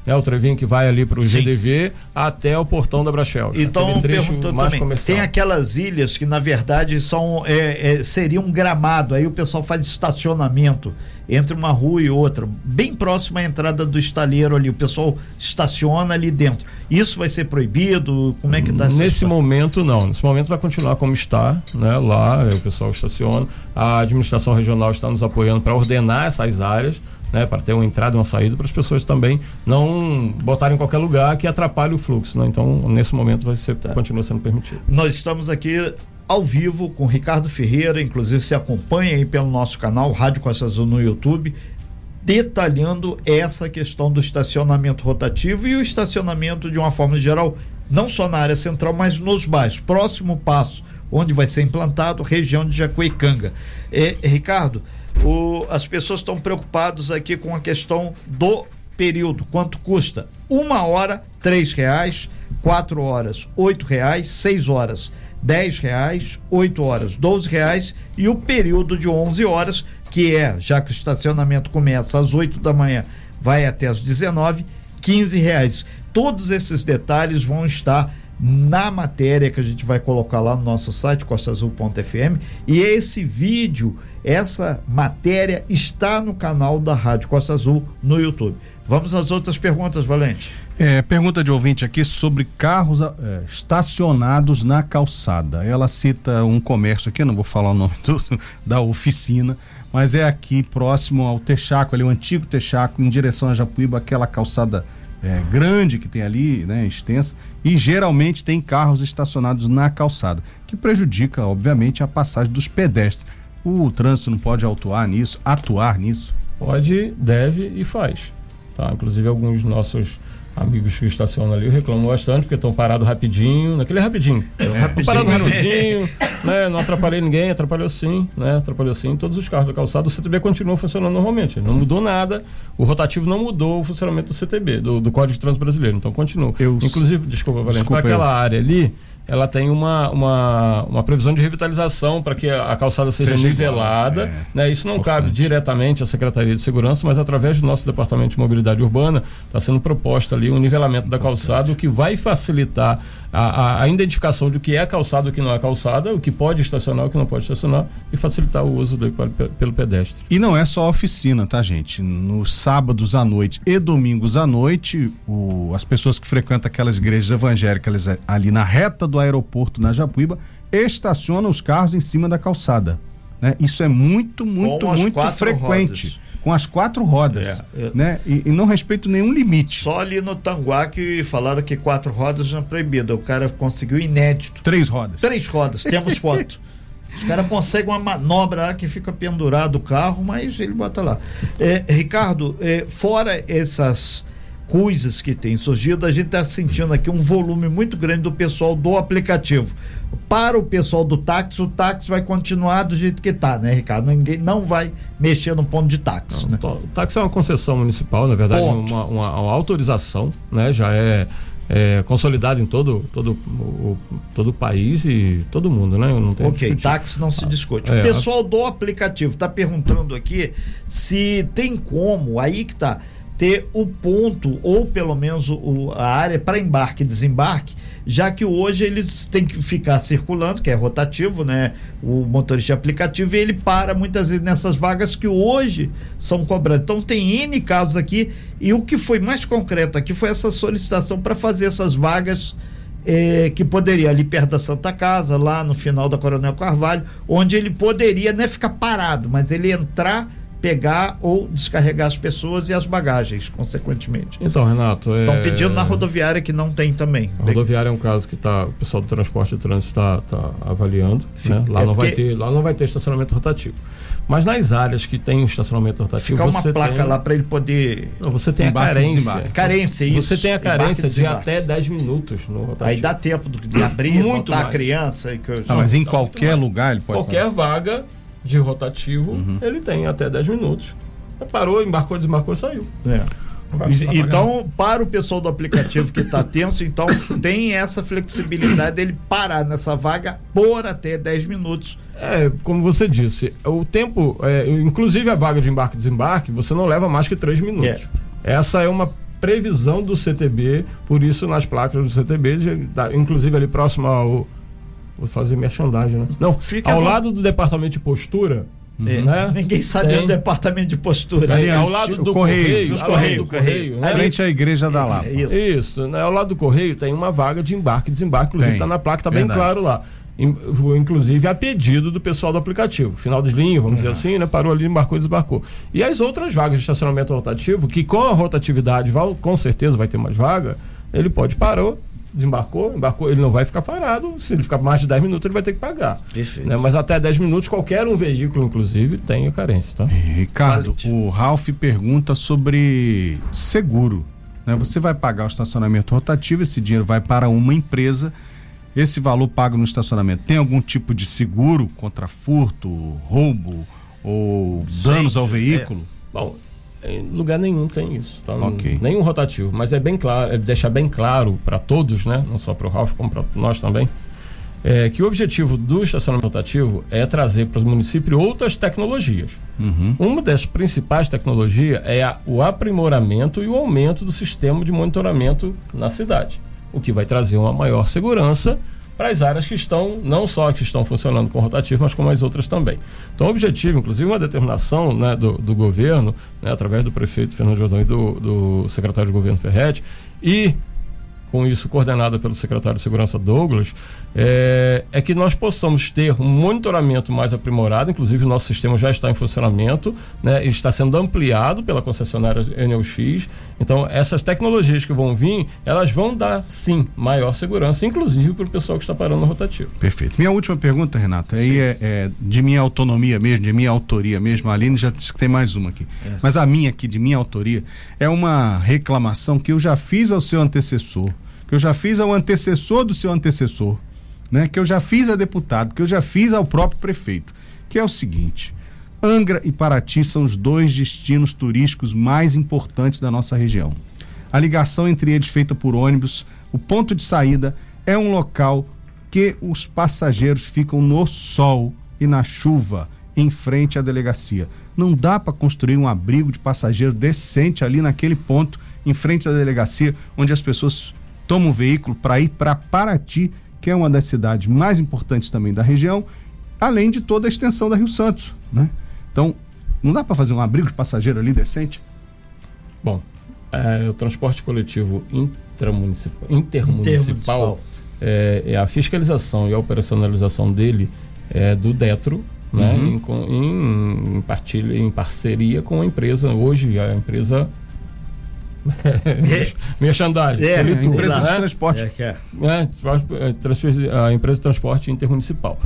né, o trevinho que vai ali para o. GDV até o portão da Brachel. Então, perguntando também, comercial. tem aquelas ilhas que na verdade são é, é, seria um gramado, aí o pessoal faz estacionamento entre uma rua e outra, bem próximo à entrada do estaleiro ali, o pessoal estaciona ali dentro. Isso vai ser proibido? Como é que está Nesse momento, não. Nesse momento vai continuar como está, né? Lá o pessoal estaciona. A administração regional está nos apoiando para ordenar essas áreas, né? Para ter uma entrada e uma saída, para as pessoas também não botarem em qualquer lugar que atrapalhe o fluxo, né? Então, nesse momento vai ser, continua sendo permitido. Nós estamos aqui ao vivo com Ricardo Ferreira, inclusive se acompanha aí pelo nosso canal Rádio Costa Azul no YouTube, detalhando essa questão do estacionamento rotativo e o estacionamento de uma forma geral, não só na área central, mas nos bairros. Próximo passo, onde vai ser implantado, região de Jacuecanga. É, Ricardo, o- as pessoas estão preocupadas aqui com a questão do período, quanto custa? Uma hora, três reais, quatro horas, oito reais, seis horas, dez reais, oito horas, doze reais. E o período de 11 horas, que é, já que o estacionamento começa às 8 da manhã, vai até às 19, 15 reais. Todos esses detalhes vão estar na matéria que a gente vai colocar lá no nosso site costaazul.fm e esse vídeo, essa matéria está no canal da Rádio Costa Azul no YouTube. Vamos às outras perguntas, Valente. É, pergunta de ouvinte aqui sobre carros é, estacionados na calçada. Ela cita um comércio aqui, não vou falar o nome *laughs* do, da oficina, mas é aqui próximo ao Texaco, ali o antigo Texaco, em direção a Japuíba, aquela calçada é, grande que tem ali, né, extensa, e geralmente tem carros estacionados na calçada, que prejudica, obviamente, a passagem dos pedestres. O trânsito não pode atuar nisso, atuar nisso. Pode, deve e faz. Tá? Inclusive alguns nossos amigos que estacionam ali reclamam bastante porque estão parados rapidinho, naquele rapidinho. rapidinho. Parado *laughs* rapidinho, né? Não atrapalhei ninguém, atrapalhou sim, né? Atrapalhou sim. Todos os carros da calçada, o CTB continua funcionando normalmente. Não mudou nada. O rotativo não mudou o funcionamento do CTB, do, do Código de Trânsito Brasileiro. Então continua. Eu- Inclusive, desculpa, Valente, Desculpa aquela área ali, ela tem uma, uma, uma previsão de revitalização para que a, calçada seja, Seja nivelada. igual, é. né? Isso não cabe Importante. diretamente à Secretaria de Segurança, mas através do nosso Departamento de Mobilidade Urbana está sendo proposta ali um nivelamento da calçada, o que vai facilitar a, a- a identificação de o que é calçada e o que não é calçada, o que pode estacionar, o que não pode estacionar e facilitar o uso do, pelo, pelo pedestre. E não é só oficina, tá, gente? Nos sábados à noite e domingos à noite, o- as pessoas que frequentam aquelas igrejas evangélicas ali na reta do aeroporto na Japuíba estacionam os carros em cima da calçada. Né? Isso é muito, muito, muito frequente. rodas. Com as quatro rodas. É, é. Né? E, e não respeito nenhum limite. Só ali no Tanguá que falaram que quatro rodas não é proibida. O cara conseguiu inédito. Três rodas. Três rodas, temos foto. *laughs* Os caras conseguem uma manobra lá que fica pendurado o carro, mas ele bota lá. É, Ricardo, é, fora essas coisas que tem surgido, a gente está sentindo aqui um volume muito grande do pessoal do aplicativo. Para o pessoal do táxi, o táxi vai continuar do jeito que está, né, Ricardo? Ninguém não vai mexer no ponto de táxi, né? O táxi é uma concessão municipal, na verdade, uma, uma- uma autorização, né? Já é, é consolidado em todo, todo, o, todo o país e todo mundo, né? Não tem Ok, táxi não se discute. é, o pessoal do aplicativo está perguntando aqui se tem como, aí que tá, ter o ponto, ou pelo menos o, a área para embarque e desembarque, já que hoje eles têm que ficar circulando, que é rotativo, né? O motorista aplicativo, e ele para muitas vezes nessas vagas que hoje são cobradas. Então tem N casos aqui, e o que foi mais concreto aqui foi essa solicitação para fazer essas vagas. Eh, que poderia ali perto da Santa Casa, lá no final da Coronel Carvalho, onde ele poderia não é ficar parado, mas ele entrar pegar ou descarregar as pessoas e as bagagens, consequentemente. Então, Renato. Estão é... pedindo na rodoviária que não tem também. A rodoviária é um caso que tá, o pessoal do transporte e trânsito está tá avaliando. Né? Lá, é não porque... vai ter, lá não vai ter estacionamento rotativo. Mas nas áreas que tem o estacionamento rotativo. Fica uma você placa tem... lá para ele poder. Não, você tem a carência. Carência, isso. Você tem a carência de até 10 minutos no rotativo. Aí dá tempo de abrir, Muito botar mais. a criança. Que eu... ah, mas em qualquer lugar ele pode. Qualquer fazer. vaga de rotativo, uhum. ele tem até 10 minutos. Parou, embarcou, desmarcou, saiu. É. Então, para o pessoal do aplicativo que está tenso, então tem essa flexibilidade dele parar nessa vaga por até 10 minutos. É, como você disse, o tempo, é, inclusive a vaga de embarque e desembarque, você não leva mais que 3 minutos. É. Essa é uma previsão do CTB, por isso nas placas do CTB, inclusive ali próximo ao. Vou fazer merchandising, né? Não, Fica ao lado do departamento de postura, é, né? Ninguém sabe tem. o departamento de postura. É, ao lado do correio, correio, correio, do correio, né? frente à igreja da Lapa. Isso. isso, né? Ao lado do correio tem uma vaga de embarque e desembarque, inclusive está na placa, está bem claro lá. Inclusive a pedido do pessoal do aplicativo. Final de linha, vamos uhum. dizer assim, né? Parou ali, embarcou e desembarcou. E as outras vagas de estacionamento rotativo, que com a rotatividade vai, com certeza vai ter mais vaga, ele pode parou, desembarcou, embarcou, ele não vai ficar parado. Se ele ficar mais de 10 minutos, ele vai ter que pagar. Perfeito. Né? Mas até 10 minutos, qualquer um veículo, inclusive, tem a carência, tá? Ricardo, o Ralph pergunta sobre seguro. Né? Você vai pagar o estacionamento rotativo, esse dinheiro vai para uma empresa. Esse valor pago no estacionamento tem algum tipo de seguro contra furto, roubo ou danos ao veículo? É. Bom, em lugar nenhum tem isso. Tá? Okay. Nenhum rotativo. Mas é bem claro, é deixar bem claro para todos, né? não só para o Ralf, como para nós também, é, que o objetivo do estacionamento rotativo é trazer para o município outras tecnologias. Uhum. Uma das principais tecnologias é a, o aprimoramento e o aumento do sistema de monitoramento na cidade, o que vai trazer uma maior segurança para as áreas que estão, não só que estão funcionando com rotativo, mas como as outras também. Então, o objetivo, inclusive uma determinação né, do, do governo, né, através do prefeito Fernando Jordão e do, do secretário de governo Ferretti, e com isso coordenada pelo secretário de Segurança Douglas, é, é, que nós possamos ter um monitoramento mais aprimorado, inclusive o nosso sistema já está em funcionamento, né, está sendo ampliado pela concessionária NLX. Então, essas tecnologias que vão vir, elas vão dar, sim, maior segurança, inclusive para o pessoal que está parando no rotativo. Perfeito. Minha última pergunta, Renato, aí é, é, de minha autonomia mesmo, de minha autoria mesmo. A Aline já disse que tem mais uma aqui. É. Mas a minha aqui, de minha autoria, é uma reclamação que eu já fiz ao seu antecessor que eu já fiz ao antecessor do seu antecessor, né? Que eu já fiz a deputado, que eu já fiz ao próprio prefeito, que é o seguinte: Angra e Paraty são os dois destinos turísticos mais importantes da nossa região. A ligação entre eles feita por ônibus, o ponto de saída é um local que os passageiros ficam no sol e na chuva em frente à delegacia. Não dá para construir um abrigo de passageiro decente ali naquele ponto em frente à delegacia, onde as pessoas toma um veículo para ir para Paraty, que é uma das cidades mais importantes também da região, além de toda a extensão da Rio Santos, né? Então, não dá para fazer um abrigo de passageiro ali decente? Bom, é, o transporte coletivo intermunicipal, intermunicipal é, é, a fiscalização e a operacionalização dele é do Detro, né? Uhum. Em, em, partilha, em parceria com a empresa. Hoje a empresa *laughs* merchandising. É, é empresa de né? transporte. É, é. é, a empresa de transporte intermunicipal.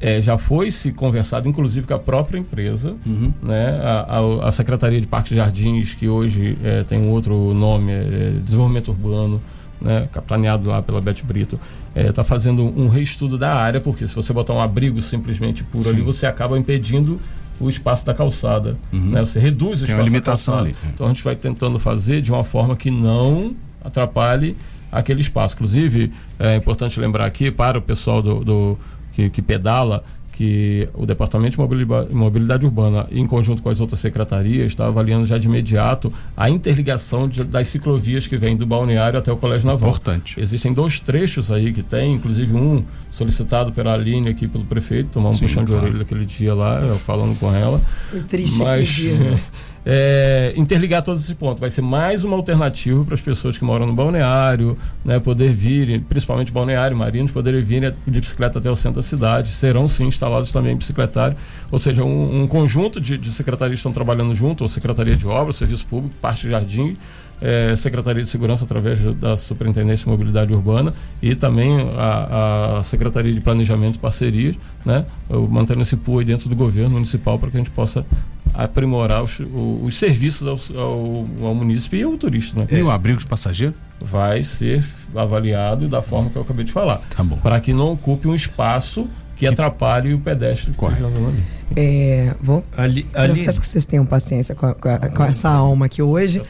É, já foi se conversado, inclusive, com a própria empresa, uhum. né? A, a, a, Secretaria de Parques e Jardins, que hoje é, tem um outro nome, é Desenvolvimento Urbano, né? capitaneado lá pela Beth Brito, está é, fazendo um reestudo da área, porque se você botar um abrigo simplesmente puro Sim. ali, você acaba impedindo o espaço da calçada. Uhum. Né? Você reduz o Tem espaço uma limitação ali. Então a gente vai tentando fazer de uma forma que não atrapalhe aquele espaço. Inclusive, é importante lembrar aqui para o pessoal do, do que, que pedala que o Departamento de Mobilidade Urbana, em conjunto com as outras secretarias, está avaliando já de imediato a interligação de, das ciclovias que vêm do balneário até o Colégio Naval. Importante. Existem dois trechos aí que tem, inclusive um solicitado pela Aline aqui pelo prefeito, tomar um Sim, puxão claro. de orelha aquele dia lá, eu falando com ela. Foi triste mas, aquele dia. *laughs* é, interligar todos esses pontos. Vai ser mais uma alternativa para as pessoas que moram no balneário, né, poder vir, principalmente balneário, marinos, poderem vir de bicicleta até o centro da cidade. Serão sim instalados também bicicletários, ou seja, um, um conjunto de, de secretarias estão trabalhando junto, ou Secretaria de Obras, Serviço Público, Parte de Jardim, é, Secretaria de Segurança através da Superintendência de Mobilidade Urbana e também a, a Secretaria de Planejamento e Parcerias, né, mantendo esse pool dentro do governo municipal para que a gente possa aprimorar os, os serviços ao, ao, ao, munícipe e ao turista. Né? E o abrigo de passageiro? Vai ser avaliado da forma que eu acabei de falar. Tá bom. Para que não ocupe um espaço que atrapalhe o pedestre que está ali. É, vou, ali, ali... Eu peço que vocês tenham paciência com, com, com essa alma aqui hoje.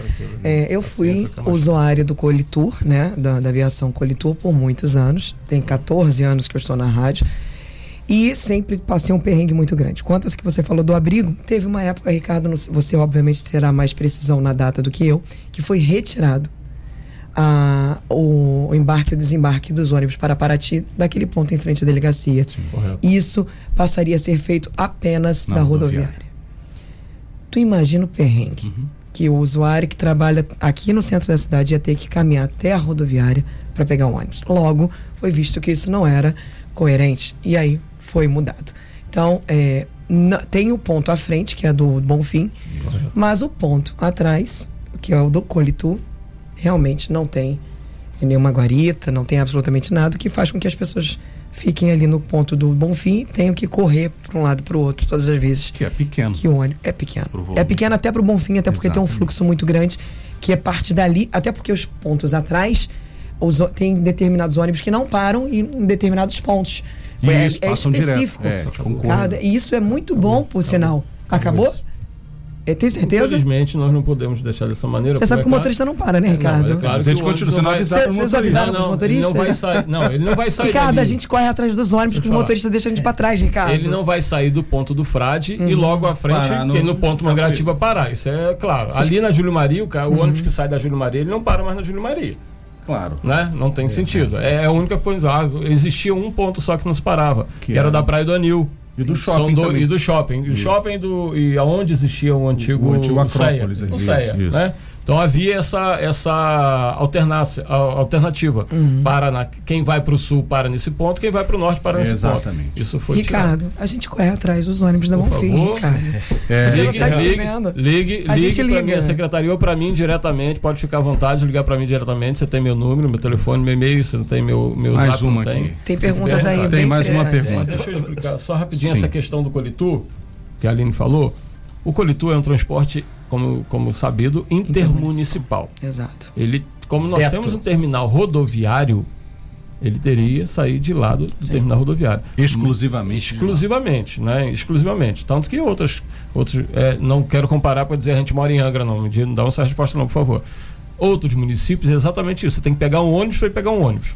É, eu fui usuário do Colitur, né, da, da aviação Colitur por muitos anos. Tem 14 anos que eu estou na rádio. E sempre passei um perrengue muito grande. Quantas que você falou do abrigo? Teve uma época, Ricardo, você obviamente terá mais precisão na data do que eu, que foi retirado a, o, o, embarque e o desembarque dos ônibus para Paraty daquele ponto em frente à delegacia. Sim, Isso passaria a ser feito apenas na da rodoviária. rodoviária. Tu imagina o perrengue uhum. que o usuário que trabalha aqui no centro da cidade ia ter que caminhar até a rodoviária para pegar um ônibus. Logo, foi visto que isso não era coerente e aí foi mudado. Então, é, tem o ponto à frente, que é do Bonfim, mas o ponto atrás, que é o do Colitu, realmente não tem nenhuma guarita, não tem absolutamente nada, o que faz com que as pessoas fiquem ali no ponto do Bonfim e tenham que correr para um lado para o outro todas as vezes. Que é pequeno. Que o ônibus é pequeno. É pequeno até para o Bonfim, até porque Exatamente. tem um fluxo muito grande, que é parte dali, até porque os pontos atrás os, tem determinados ônibus que não param em determinados pontos. É, isso, é, é específico. Direto. É, tipo Cada, e isso é muito bom, por sinal. Acabou? É, tem certeza? Infelizmente, nós não podemos deixar dessa maneira. Você sabe que o motorista não para, né, Ricardo? Não, é claro a gente continua sendo avisado Vocês avisaram não, os motoristas? Ele não vai sair, não, ele não vai sair Ricardo, dali. a gente corre atrás dos ônibus que os motoristas deixam a gente para trás, Ricardo. Ele não vai sair do ponto do frade uhum. e logo à frente parar tem no ponto Mangaratiba parar. Isso é claro. Vocês... Ali na Júlio Maria, o, cara, o uhum. ônibus que sai da Júlio Maria, ele não para mais na Júlio Maria. Claro. Né? Não tem é, sentido. É, é, a única coisa. Ah, existia um ponto só que não se parava, que, que era, da Praia do Anil. E do shopping do, E do shopping. E o shopping do... E aonde existia o antigo... O antigo Acrópolis. O CEA, né? Então havia essa, essa alternativa uhum. para na, quem vai para o sul para nesse ponto, quem vai para o norte para nesse Exatamente. ponto. Isso foi Ricardo, tirado. a gente corre atrás dos ônibus da Bonfim, Ricardo. É. Você ligue, não tá ligue, ligue, a ligue para minha secretaria ou para mim diretamente, pode ficar à vontade de ligar para mim diretamente, você tem meu número, meu telefone, meu e-mail, você não tem meu, meu mais zap, uma aqui. Tem, tem perguntas aí Tem mais uma pergunta. Deixa eu explicar só rapidinho Sim. essa questão do Colitur, que a Aline falou. O Colitur é um transporte, como, como sabido, intermunicipal. Exato. Ele, como nós Teto. temos um terminal rodoviário, ele teria sair de lado do Sim. terminal rodoviário. Exclusivamente. Exclusivamente, né? Exclusivamente. Tanto que outras, outros, é, não quero comparar para dizer a gente mora em Angra, não. Me dá essa resposta não, por favor. Outros municípios é exatamente isso. Você tem que pegar um ônibus para ir pegar um ônibus.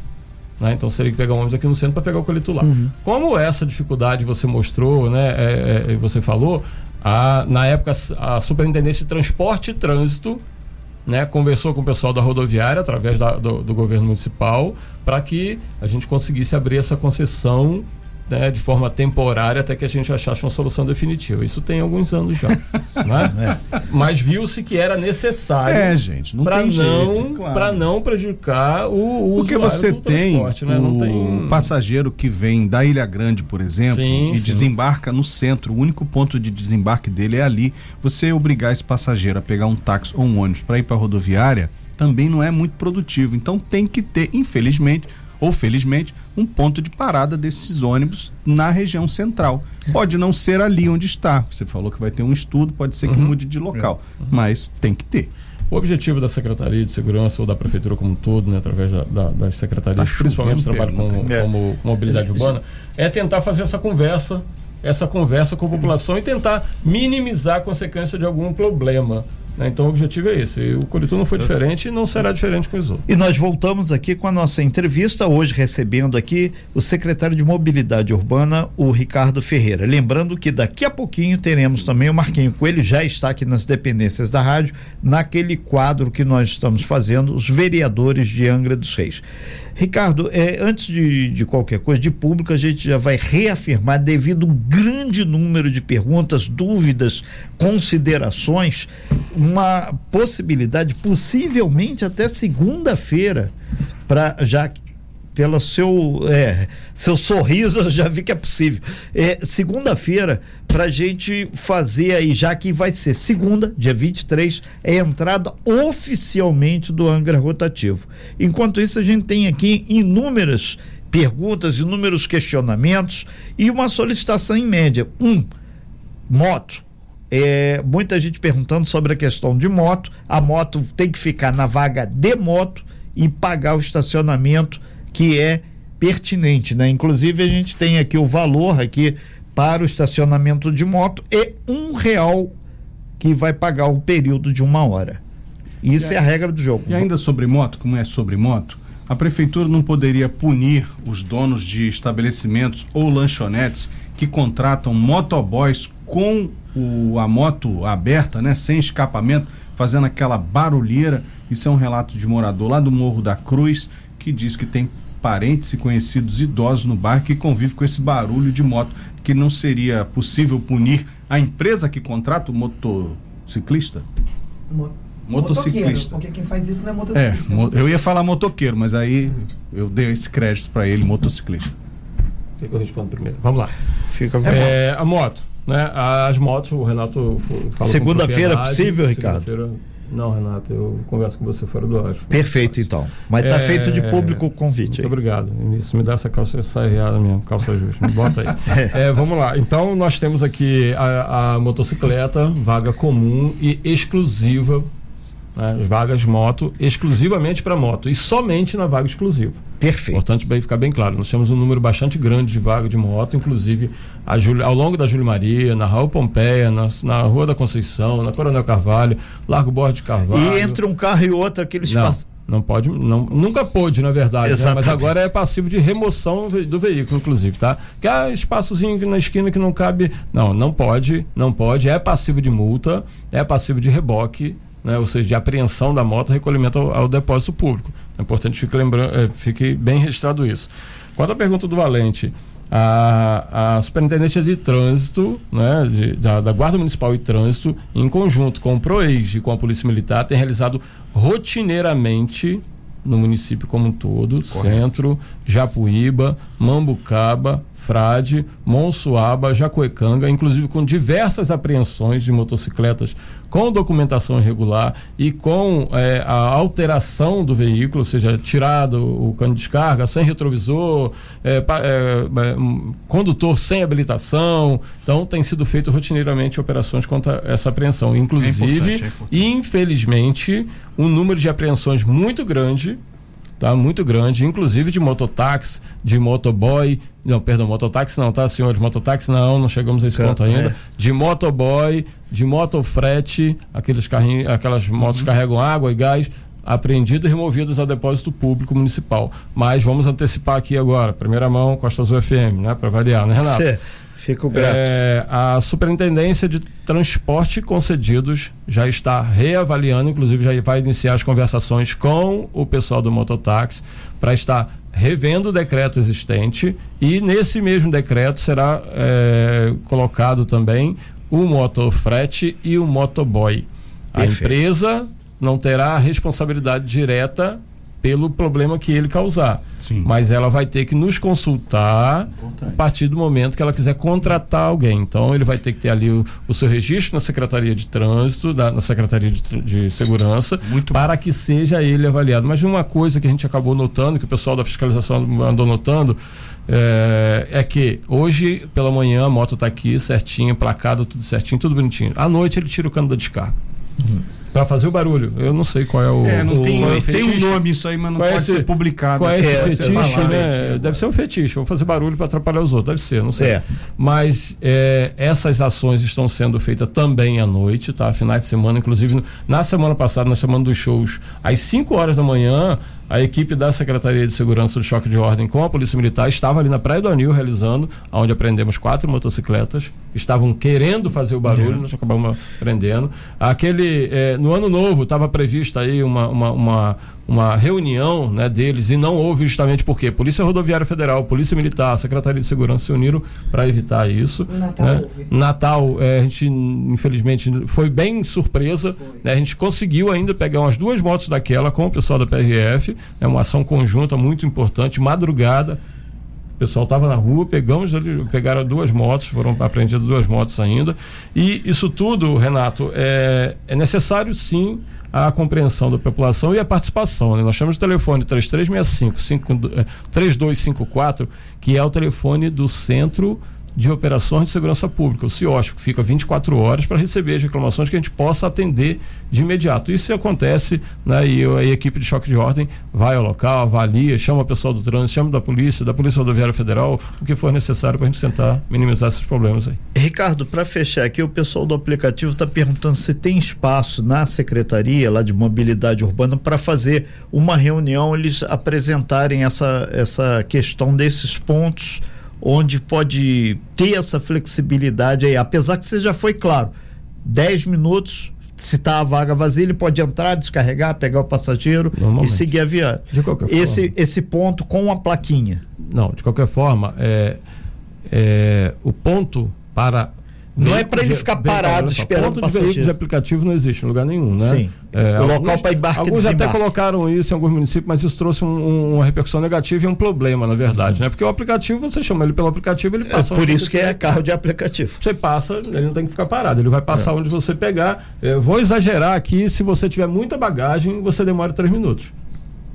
Né? Então você teria que pegar um ônibus aqui no centro para pegar o colito lá. Uhum. Como essa dificuldade você mostrou, né? É, é, você falou, a, na época, a Superintendência de Transporte e Trânsito né, conversou com o pessoal da rodoviária, através da, do, do governo municipal, para que a gente conseguisse abrir essa concessão né, de forma temporária até que a gente achasse uma solução definitiva. Isso tem alguns anos já. *laughs* né? é. Mas viu-se que era necessário é, gente, não para não, claro. não prejudicar o, o Porque você tem, né? o tem passageiro que vem da Ilha Grande, por exemplo, sim, e sim. desembarca no centro. O único ponto de desembarque dele é ali. Você obrigar esse passageiro a pegar um táxi ou um ônibus para ir para a rodoviária também não é muito produtivo. Então tem que ter, infelizmente, ou felizmente, um ponto de parada desses ônibus na região central. Pode não ser ali onde está. Você falou que vai ter um estudo, pode ser que uhum. mude de local, uhum. mas tem que ter. O objetivo da Secretaria de Segurança ou da Prefeitura como um todo, né, através da, da, das secretarias, tá principalmente trabalho com, é. como mobilidade *laughs* urbana, é tentar fazer essa conversa essa conversa com a população e tentar minimizar a consequência de algum problema. Né? Então o objetivo é esse. O Colitur não foi diferente e não será diferente com o outros. E nós voltamos aqui com a nossa entrevista, hoje recebendo aqui o secretário de Mobilidade Urbana, o Ricardo Ferreira. Lembrando que daqui a pouquinho teremos também o Marquinho Coelho, já está aqui nas dependências da rádio, naquele quadro que nós estamos fazendo, os vereadores de Angra dos Reis. Ricardo, é, antes de, de qualquer coisa, de público, a gente já vai reafirmar, devido ao grande número de perguntas, dúvidas, considerações, uma possibilidade, possivelmente até segunda-feira, para já pelo seu é, seu sorriso, *laughs* eu já vi que é possível. É, segunda-feira, para a gente fazer aí, já que vai ser segunda, dia 23, é a entrada oficialmente do Angra Rotativo. Enquanto isso, a gente tem aqui inúmeras perguntas, inúmeros questionamentos e uma solicitação em média. Um, moto. É, muita gente perguntando sobre a questão de moto. A moto tem que ficar na vaga de moto e pagar o estacionamento que é pertinente, né? Inclusive a gente tem aqui o valor aqui para o estacionamento de moto é um real que vai pagar o período de uma hora. Isso e é a regra do jogo. E ainda sobre moto, como é sobre moto, a prefeitura não poderia punir os donos de estabelecimentos ou lanchonetes que contratam motoboys com o, a moto aberta, né, sem escapamento, fazendo aquela barulheira. Isso é um relato de morador lá do Morro da Cruz que diz que tem parentes e conhecidos idosos no bairro que convivem com esse barulho de moto, que não seria possível punir a empresa que contrata o motociclista? Mo motociclista. Porque quem faz isso não é motociclista. É, eu ia falar motoqueiro, mas aí eu dei esse crédito para ele, motociclista. que eu respondo primeiro. Vamos lá. Fica é, a moto, né? As motos, o Renato falou Segunda-feira é possível, Ricardo? Segunda-feira não, Renato, eu converso com você fora do ar. Perfeito, então. Mas está é... feito de público o convite. Muito aí. obrigado. Isso me dá essa calça sarreada mesmo, calça justa. Me bota aí. *laughs* é, vamos lá. Então, nós temos aqui a, a motocicleta, vaga comum e exclusiva né, vagas moto exclusivamente para moto e somente na vaga exclusiva. Perfeito. Importante bem ficar bem claro. Nós temos um número bastante grande de vagas de moto, inclusive Júlia, ao longo da Júlia Maria, na Raul Pompeia, na, na Rua da Conceição, na Coronel Carvalho, Largo Borges de Carvalho. E entre um carro e outro, aquele espaço. Não pode, não, nunca pôde, na verdade, né? mas agora é passivo de remoção do veículo, inclusive, tá? Que há espaçozinho na esquina que não cabe. Não, não pode, não pode. É passivo de multa, é passivo de reboque né, ou seja, de apreensão da moto, recolhimento ao, ao depósito público. É importante fique, lembrando, é, fique bem registrado isso. Quanto à pergunta do Valente, a, a Superintendência de Trânsito, né, de, da, da, Guarda Municipal de Trânsito, em conjunto com o PROEIS e com a Polícia Militar, tem realizado rotineiramente no município como um todo, Correto. Centro, Japuíba, Mambucaba, Frade, Monsuaba, Jacuecanga, inclusive com diversas apreensões de motocicletas com documentação irregular e com é, a alteração do veículo, ou seja, tirado o cano de descarga, sem retrovisor, é, é, é, condutor sem habilitação. Então, tem sido feito rotineiramente operações contra essa apreensão. Inclusive, é importante, é infelizmente, um número de apreensões muito grande tá? Muito grande, inclusive de mototáxi, de motoboy, não, perdão, mototáxi não, tá, senhor? De mototáxi não, não chegamos a esse ponto ainda. É. De motoboy, de motofrete, aqueles carrinhos, aquelas motos uhum. carregam água e gás, apreendidos e removidos ao depósito público municipal. Mas vamos antecipar aqui agora, primeira mão, Costa Azul FM, né? Para variar, né, Renato? Fico grato. É, a Superintendência de Transporte Concedidos já está reavaliando, inclusive já vai iniciar as conversações com o pessoal do mototáxi para estar revendo o decreto existente e nesse mesmo decreto será é, colocado também o motofrete e o motoboy. A empresa não terá responsabilidade direta pelo problema que ele causar. Sim. Mas ela vai ter que nos consultar Importante. a partir do momento que ela quiser contratar alguém. Então ele vai ter que ter ali o, o seu registro na Secretaria de Trânsito, da, na Secretaria de, de Segurança, Muito para bom. que seja ele avaliado. Mas uma coisa que a gente acabou notando, que o pessoal da fiscalização andou notando, é, é que hoje pela manhã a moto está aqui certinha, placada, tudo certinho, tudo bonitinho. À noite ele tira o cano da descarga. Uhum. Para fazer o barulho. Eu não sei qual é o. É, não o, tem, o tem um nome isso aí, mas não qual é pode esse, ser publicado. Qual é esse é, fetiche, falar, né? Deve ser um fetiche. Vou fazer barulho para atrapalhar os outros. Deve ser, não sei. É. Mas é, essas ações estão sendo feitas também à noite, tá? Finais de semana, inclusive na semana passada, na semana dos shows, às 5 horas da manhã a equipe da Secretaria de Segurança do Choque de Ordem com a Polícia Militar estava ali na Praia do Anil realizando, onde aprendemos quatro motocicletas, estavam querendo fazer o barulho, uhum. nós acabamos prendendo. Aquele, eh, no ano novo, estava prevista aí uma, uma, uma uma reunião né, deles e não houve justamente porque Polícia Rodoviária Federal, Polícia Militar, Secretaria de Segurança se uniram para evitar isso. Natal né? Natal, é, a gente infelizmente foi bem surpresa. Né? A gente conseguiu ainda pegar umas duas motos daquela com o pessoal da PRF, é né? uma ação conjunta muito importante, madrugada. O pessoal estava na rua, pegamos, pegaram duas motos, foram apreendidas duas motos ainda. E isso tudo, Renato, é, é necessário sim a compreensão da população e a participação. Né? Nós temos o telefone 3365 3254, que é o telefone do Centro de Operações de Segurança Pública, o CIOSC, que fica 24 horas para receber as reclamações que a gente possa atender de imediato. Isso acontece, né? E a equipe de choque de ordem vai ao local, avalia, chama o pessoal do trânsito, chama da polícia, da Polícia Rodoviária Federal, o que for necessário para a gente tentar minimizar esses problemas aí. Ricardo, para fechar aqui, o pessoal do aplicativo está perguntando se tem espaço na secretaria lá de mobilidade urbana para fazer uma reunião, eles apresentarem essa, essa questão desses pontos onde pode ter essa flexibilidade aí, apesar que você já foi claro, 10 minutos, se está a vaga vazia, ele pode entrar, descarregar, pegar o passageiro e seguir a viagem. esse, forma. esse ponto com a plaquinha. Não, de qualquer forma, é, é, o ponto para não é para ele ficar parado bem, esperando ponto de veículo de aplicativo não existe em lugar nenhum, né? Sim. É, o local para embarque Alguns até colocaram isso em alguns municípios, mas isso trouxe um, uma repercussão negativa e um problema, na verdade, uhum. né? Porque o aplicativo, você chama ele pelo aplicativo, ele passa. É por isso que é carro de aplicativo. Você passa, ele não tem que ficar parado, ele vai passar é. onde você pegar. Eu vou exagerar aqui, se você tiver muita bagagem, você demora três minutos.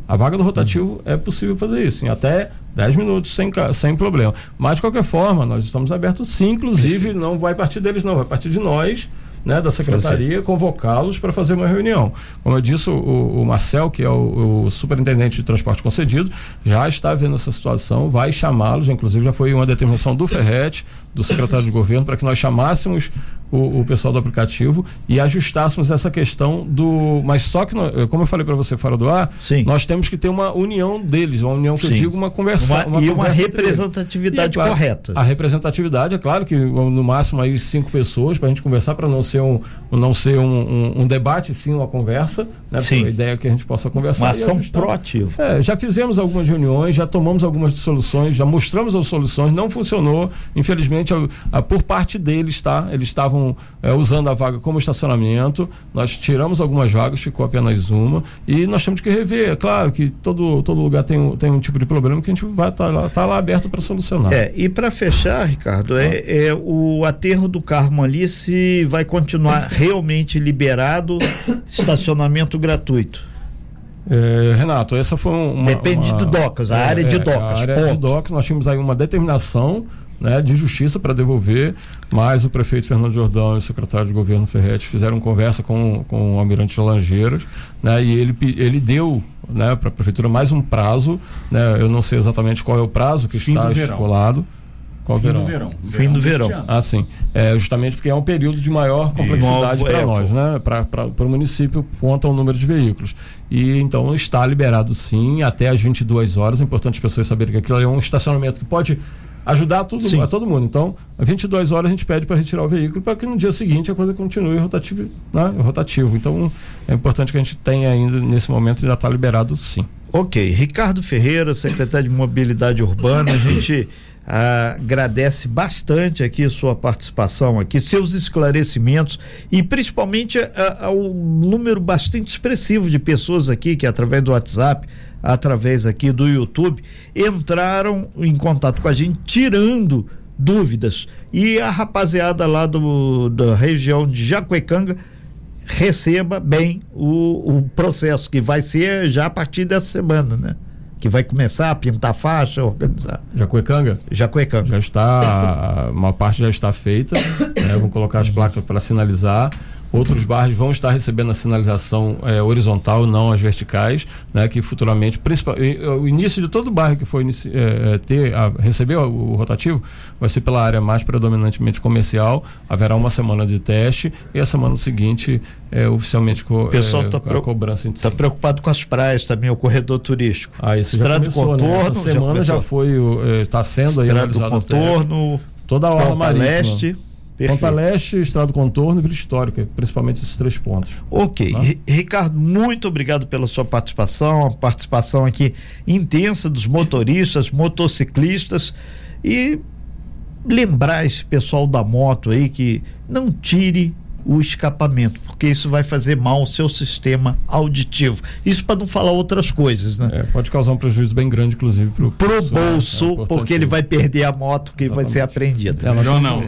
A vaga do rotativo uhum. é possível fazer isso, em até 10 minutos, sem, sem problema. Mas, de qualquer forma, nós estamos abertos sim, inclusive, não vai partir deles, não, vai partir de nós né, da secretaria convocá-los para fazer uma reunião. Como eu disse, o, o Marcel, que é o, o, superintendente de transporte concedido, já está vendo essa situação, vai chamá-los, inclusive já foi uma determinação do *laughs* Ferret, do secretário de governo, para que nós chamássemos o, o, pessoal do aplicativo e ajustássemos essa questão do. Mas só que, como eu falei para você fora do ar, Sim. nós temos que ter uma união deles, uma união que Sim. eu digo, uma conversa. Uma, uma e uma representatividade e, é, correta. A representatividade, é claro que no máximo aí cinco pessoas para a gente conversar, para não ser um, não ser um, um, um, debate, sim uma conversa, né? Sim. A ideia é que a gente possa conversar. Uma ação proativa. É, já fizemos algumas reuniões, já tomamos algumas soluções, já mostramos as soluções, não funcionou. Infelizmente, a, a, por parte deles, tá? Eles estavam é, usando a vaga como estacionamento. Nós tiramos algumas vagas, ficou apenas uma. E nós temos que rever. É claro que todo, todo lugar tem um, tem um tipo de problema que a gente vai estar tá lá, tá lá aberto para solucionar. É, e para fechar, Ricardo, é, é o aterro do Carmo ali se vai continuar *coughs* realmente liberado estacionamento gratuito. É, Renato, essa foi uma. Depende uma, do DOCAS, a é, área de DOCAS. A área ponto. de DOCAS, nós tínhamos aí uma determinação né, de justiça para devolver, mas o prefeito Fernando Jordão e o secretário de governo Ferretti fizeram conversa com, com o almirante de Langeiras, né, e ele, ele deu né, para a prefeitura mais um prazo, né, eu não sei exatamente qual é o prazo que Fim está estipulado. Qual Fim verão? do verão. Fim do verão. Ah, sim. É, justamente porque é um período de maior complexidade para nós, né? Para o município, quanto ao número de veículos. E então está liberado sim, até às 22 horas. É importante as pessoas saberem que aquilo é um estacionamento que pode ajudar tudo, a todo mundo. Então, às 22 horas a gente pede para retirar o veículo para que no dia seguinte a coisa continue rotativo, né? rotativo. Então, é importante que a gente tenha ainda, nesse momento, já está liberado sim. Ok. Ricardo Ferreira, secretário de Mobilidade Urbana, a gente agradece bastante aqui sua participação aqui, seus esclarecimentos e principalmente ao número bastante expressivo de pessoas aqui que através do WhatsApp através aqui do YouTube, entraram em contato com a gente, tirando dúvidas. E a rapaziada lá do, da região de Jacuecanga receba bem o, o processo, que vai ser já a partir dessa semana, né? que vai começar a pintar faixa, organizar. Jacuecanga? Jacuecanga. Já está, uma parte já está feita, né? vamos colocar as placas para sinalizar Outros bairros vão estar recebendo a sinalização é, horizontal, não as verticais, né? Que futuramente, principal, o início de todo bairro que for é, ter, a, receber o, o, rotativo, vai ser pela área mais predominantemente comercial. Haverá uma semana de teste e a semana seguinte é, oficialmente co, o pessoal está é, cobrança. Está preocupado com as praias também, o corredor turístico. Ah, isso Estrada do contorno. Né? Semana já, já foi, está sendo Estrada aí. Estrada do contorno. Toda a orla marítima. Leste. Perfeito. Ponta Leste, Estrado Contorno e Vila Histórica, principalmente esses três pontos. Ok. Tá? Ricardo, muito obrigado pela sua participação, a participação aqui intensa dos motoristas, motociclistas e lembrar esse pessoal da moto aí que não tire o escapamento, porque isso vai fazer mal ao seu sistema auditivo. Isso para não falar outras coisas, né? É, pode causar um prejuízo bem grande, inclusive, para o bolso, é porque ele vai perder a moto que Exatamente. vai ser apreendida. É, não, não.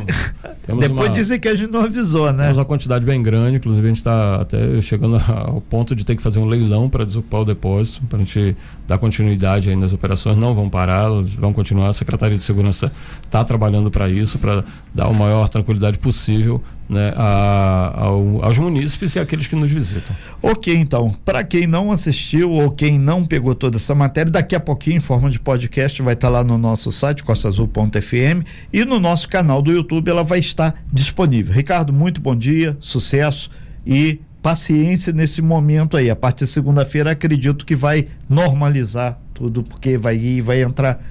Depois uma, dizem que a gente não avisou, né? Temos uma quantidade bem grande, inclusive a gente está até chegando *laughs* ao ponto de ter que fazer um leilão para desocupar o depósito, para a gente dar continuidade aí nas operações. Não vão parar, vão continuar. A Secretaria de Segurança está trabalhando para isso, para dar a maior tranquilidade possível né, a, ao, aos munícipes e àqueles que nos visitam. Ok, então, para quem não assistiu ou quem não pegou toda essa matéria, daqui a pouquinho, em forma de podcast, vai estar tá lá no nosso site, costaazul.fm, e no nosso canal do YouTube ela vai estar disponível. Ricardo, muito bom dia, sucesso e paciência nesse momento aí. A partir de segunda-feira, acredito que vai normalizar tudo, porque vai, vai entrar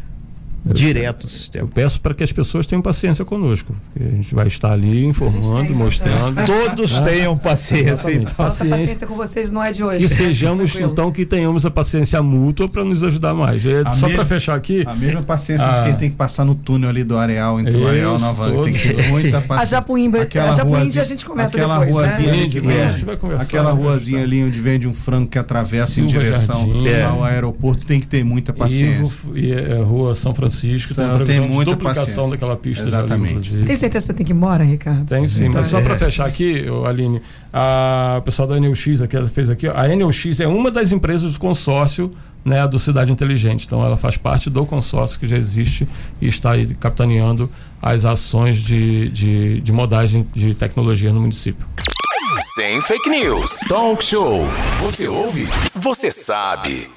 direto o sistema. Eu peço para que as pessoas tenham paciência conosco. A gente vai estar ali informando, mostrando. *laughs* Todos tenham paciência. Então. Paciência. paciência com vocês não é de hoje. Que sejamos, então, que tenhamos a paciência mútua para nos ajudar mais. É, só para fechar aqui. A mesma paciência a... de quem tem que passar no túnel ali do areal, entre o areal e Nova Tem que ter muita paciência. A Japuímba, aquela a Japuíba a gente começa aquela depois, ruazinha né? ali vem, a gente vai conversar. Aquela ruazinha ali onde vende um frango que atravessa Silva em direção Jardim, ao aeroporto, tem que ter muita paciência. E, e é, Rua São Francisco, tem tem muita duplicação paciência. daquela pista. Exatamente. Ali, tem certeza que você tem que ir embora, Ricardo? Tem sim, então, mas só para fechar aqui, Aline, a, o pessoal da NUX aqui, ela fez aqui, a NUX é uma das empresas do consórcio né, do Cidade Inteligente. Então ela faz parte do consórcio que já existe e está aí capitaneando as ações de, de, de modagem de tecnologia no município. Sem fake news. Talk show. Você ouve? Você sabe.